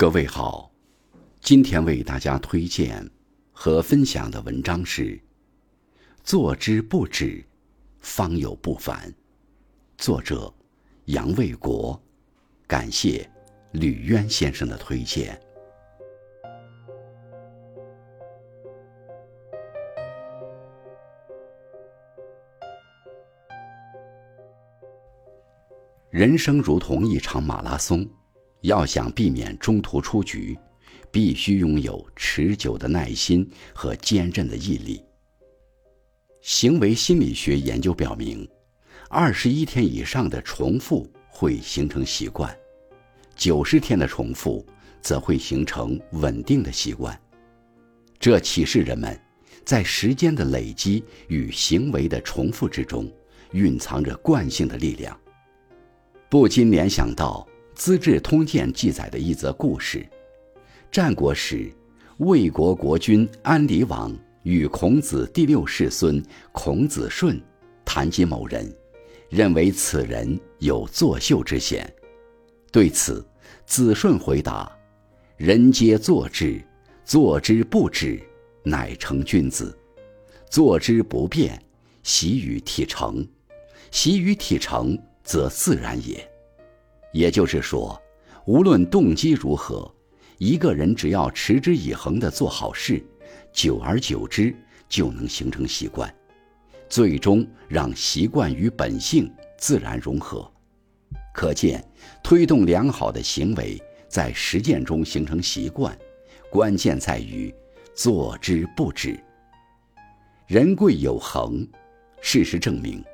各位好，今天为大家推荐和分享的文章是《坐之不止，方有不凡》，作者杨卫国，感谢吕渊先生的推荐。人生如同一场马拉松。要想避免中途出局，必须拥有持久的耐心和坚韧的毅力。行为心理学研究表明，二十一天以上的重复会形成习惯，九十天的重复则会形成稳定的习惯。这启示人们，在时间的累积与行为的重复之中，蕴藏着惯性的力量。不禁联想到。《资治通鉴》记载的一则故事：战国时，魏国国君安离王与孔子第六世孙孔子顺谈及某人，认为此人有作秀之嫌。对此，子顺回答：“人皆作之，作之不止，乃成君子；作之不变，习于体成，习于体成，则自然也。”也就是说，无论动机如何，一个人只要持之以恒地做好事，久而久之就能形成习惯，最终让习惯与本性自然融合。可见，推动良好的行为在实践中形成习惯，关键在于做之不止。人贵有恒，事实证明，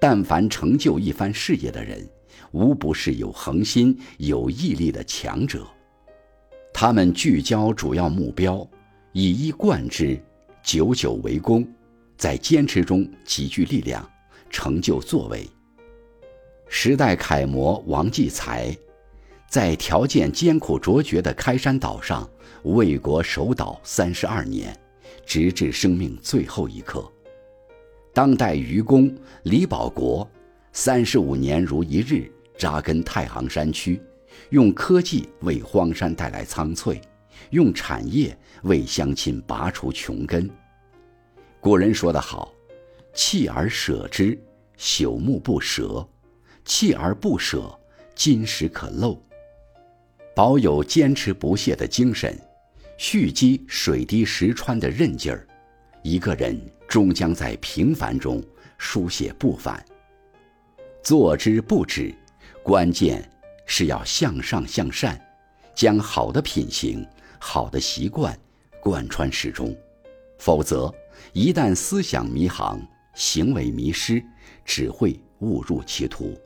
但凡成就一番事业的人。无不是有恒心、有毅力的强者。他们聚焦主要目标，以一贯之，久久为功，在坚持中集聚力量，成就作为。时代楷模王继才，在条件艰苦卓绝的开山岛上为国守岛三十二年，直至生命最后一刻。当代愚公李保国，三十五年如一日。扎根太行山区，用科技为荒山带来苍翠，用产业为乡亲拔除穷根。古人说得好：“锲而舍之，朽木不折；锲而不舍，金石可镂。”保有坚持不懈的精神，蓄积水滴石穿的韧劲儿，一个人终将在平凡中书写不凡。坐之不止。关键是要向上向善，将好的品行、好的习惯贯穿始终，否则一旦思想迷航、行为迷失，只会误入歧途，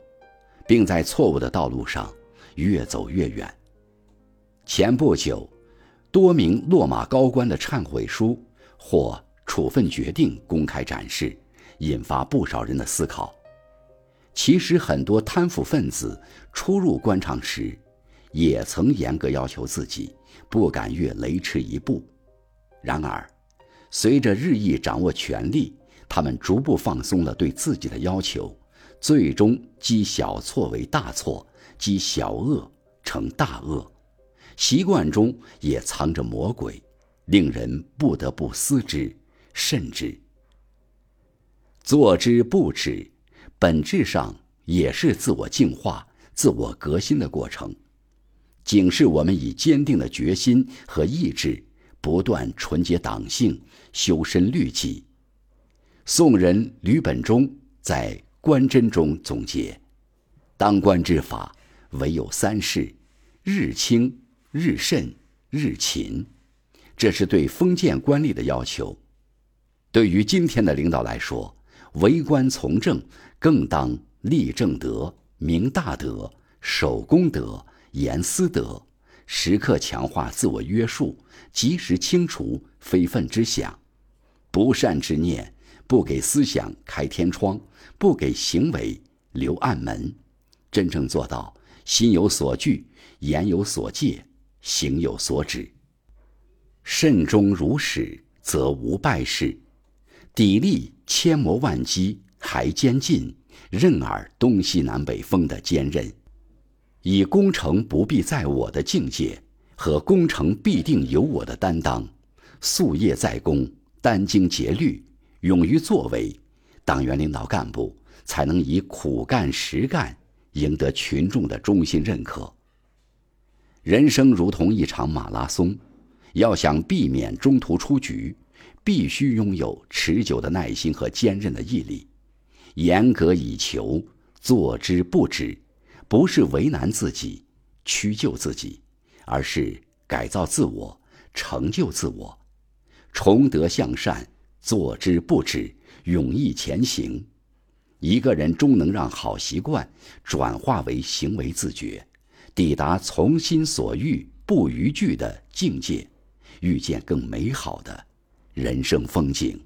并在错误的道路上越走越远。前不久，多名落马高官的忏悔书或处分决定公开展示，引发不少人的思考。其实，很多贪腐分子初入官场时，也曾严格要求自己，不敢越雷池一步。然而，随着日益掌握权力，他们逐步放松了对自己的要求，最终积小错为大错，积小恶成大恶，习惯中也藏着魔鬼，令人不得不思之慎之。坐之不止。本质上也是自我净化、自我革新的过程，警示我们以坚定的决心和意志，不断纯洁党性、修身律己。宋人吕本中在《官箴》中总结：“当官之法，唯有三事：日清、日慎、日勤。”这是对封建官吏的要求。对于今天的领导来说，为官从政，更当立正德、明大德、守公德、严私德，时刻强化自我约束，及时清除非分之想、不善之念，不给思想开天窗，不给行为留暗门，真正做到心有所惧，言有所戒，行有所止。慎终如始，则无败事。砥砺千磨万击还坚劲，任尔东西南北风的坚韧，以功成不必在我的境界，和功成必定有我的担当，夙夜在公，殚精竭虑，勇于作为，党员领导干部才能以苦干实干赢得群众的衷心认可。人生如同一场马拉松，要想避免中途出局，必须拥有持久的耐心和坚韧的毅力，严格以求，做之不止，不是为难自己，屈就自己。而是改造自我，成就自我，崇德向善，做之不止，勇毅前行。一个人终能让好习惯转化为行为自觉，抵达从心所欲不逾矩的境界，遇见更美好的人生风景。